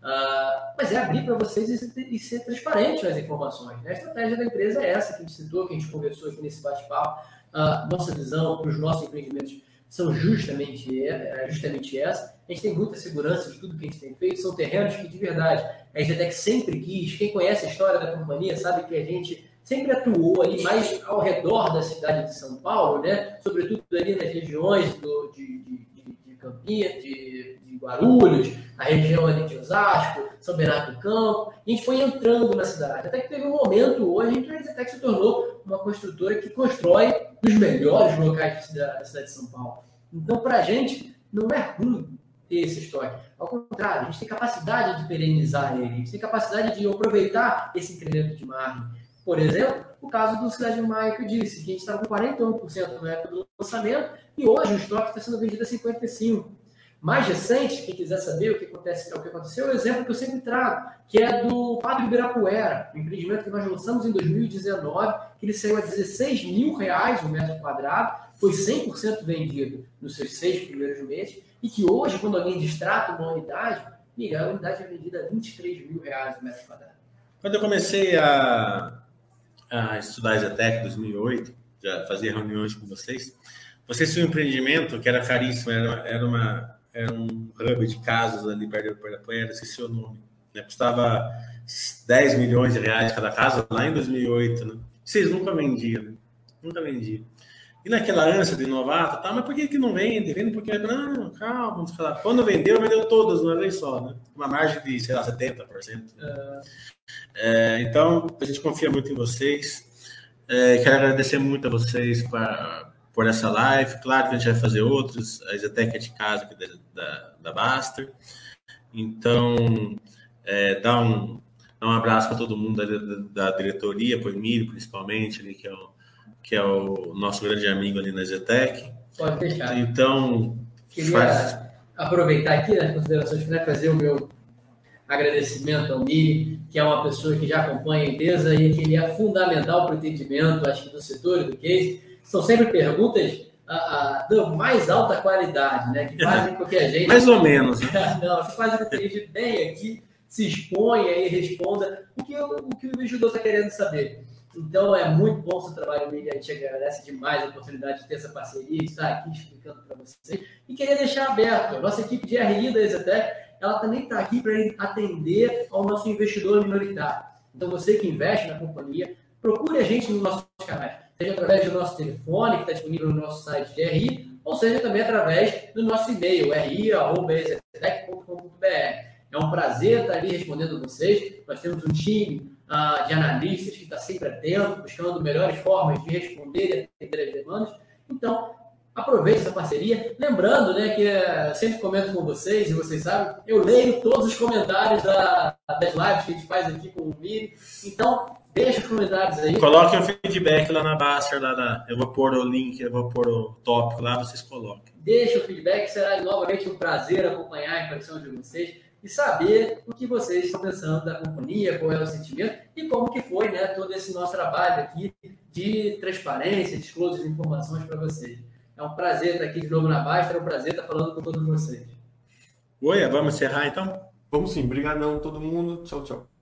Uh, mas é abrir para vocês e ser, e ser, transparente nas informações. Né? A estratégia da empresa é essa que a gente citou, que a gente conversou aqui nesse bate-papo. Uh, nossa visão para os nossos empreendimentos são justamente, é, justamente essa. A gente tem muita segurança de tudo que a gente tem feito, são terrenos que, de verdade, a EGTEC sempre quis. Quem conhece a história da companhia sabe que a gente sempre atuou ali mais ao redor da cidade de São Paulo, né? sobretudo ali nas regiões do, de, de, de, Campinas, de Guarulhos, a região ali de Osasco, São Bernardo do Campo, e a gente foi entrando na cidade. Até que teve um momento hoje em que a EGTEC se tornou uma construtora que constrói nos melhores locais da cidade de São Paulo. Então, para a gente, não é ruim ter esse estoque. Ao contrário, a gente tem capacidade de perenizar ele, a gente tem capacidade de aproveitar esse incremento de margem. Por exemplo, o caso do Cidade do Maio que eu disse, que a gente estava com 41% na época do lançamento e hoje o estoque está sendo vendido a 55%. Mais recente, quem quiser saber o que, acontece, o que aconteceu, é o exemplo que eu sempre trago, que é do Padre Ibirapuera, um empreendimento que nós lançamos em 2019, que ele saiu a 16 mil reais o metro quadrado, foi 100% vendido nos seus seis primeiros meses, e que hoje, quando alguém distrata uma unidade, a unidade é vendida a 23 mil reais o metro quadrado. Quando eu comecei a, a estudar Zetec em 2008, já fazia reuniões com vocês, vocês tinham um empreendimento que era caríssimo, era, era, uma, era um hub de casas ali perto do Ibirapuera, esqueci o nome. Né? Custava 10 milhões de reais cada casa lá em 2008. Né? Vocês nunca vendiam, né? Nunca vendiam. E naquela ânsia de novato, tá, mas por que, que não vende? Vende porque, não, calma, falar. quando vendeu, vendeu todas, não é vez só, né? Uma margem de, sei lá, 70%. Né? É, então, a gente confia muito em vocês. É, quero agradecer muito a vocês pra, por essa live. Claro que a gente vai fazer outros, a Zetec é de casa aqui da, da, da Baster. Então, é, dá, um, dá um abraço para todo mundo da, da diretoria, para o Emílio, principalmente, ali, que é o que é o nosso grande amigo ali na Zetec. Pode deixar. Então, queria faz... aproveitar aqui nas considerações finais fazer o meu agradecimento ao Miri, que é uma pessoa que já acompanha a empresa e que ele é fundamental para o entendimento, acho que do setor e do case. São sempre perguntas a, a, da mais alta qualidade, né? Que fazem com que a gente. (laughs) mais ou menos. Né? (laughs) Não, fazem com que a gente venha aqui, se exponha e responda o que o, o, que o investidor está querendo saber. Então é muito bom o seu trabalho, Miriam. A gente agradece demais a oportunidade de ter essa parceria, de estar aqui explicando para vocês. E queria deixar aberto, a nossa equipe de RI da Exatec, ela também está aqui para atender ao nosso investidor minoritário. Então você que investe na companhia, procure a gente nos nossos canais. Seja através do nosso telefone, que está disponível no nosso site de RI, ou seja também através do nosso e-mail, ri.exetec.com.br. É um prazer estar ali respondendo vocês. Nós temos um time uh, de analistas que está sempre atento, buscando melhores formas de responder e atender as demandas. Então, aproveite essa parceria. Lembrando, né, que uh, sempre comento com vocês, e vocês sabem, eu leio todos os comentários da, das lives que a gente faz aqui com o Miri. Então, deixa os comentários aí. Coloque o feedback lá na Baster, lá na, eu vou pôr o link, eu vou pôr o tópico lá, vocês coloquem. Deixa o feedback, será novamente um prazer acompanhar a impressão de vocês e saber o que vocês estão pensando da companhia, qual é o sentimento e como que foi né, todo esse nosso trabalho aqui de transparência, de disclosure de informações para vocês. É um prazer estar aqui de novo na Basta, é um prazer estar falando com todos vocês. Oi, vamos encerrar então? Vamos sim. Obrigadão todo mundo. Tchau, tchau.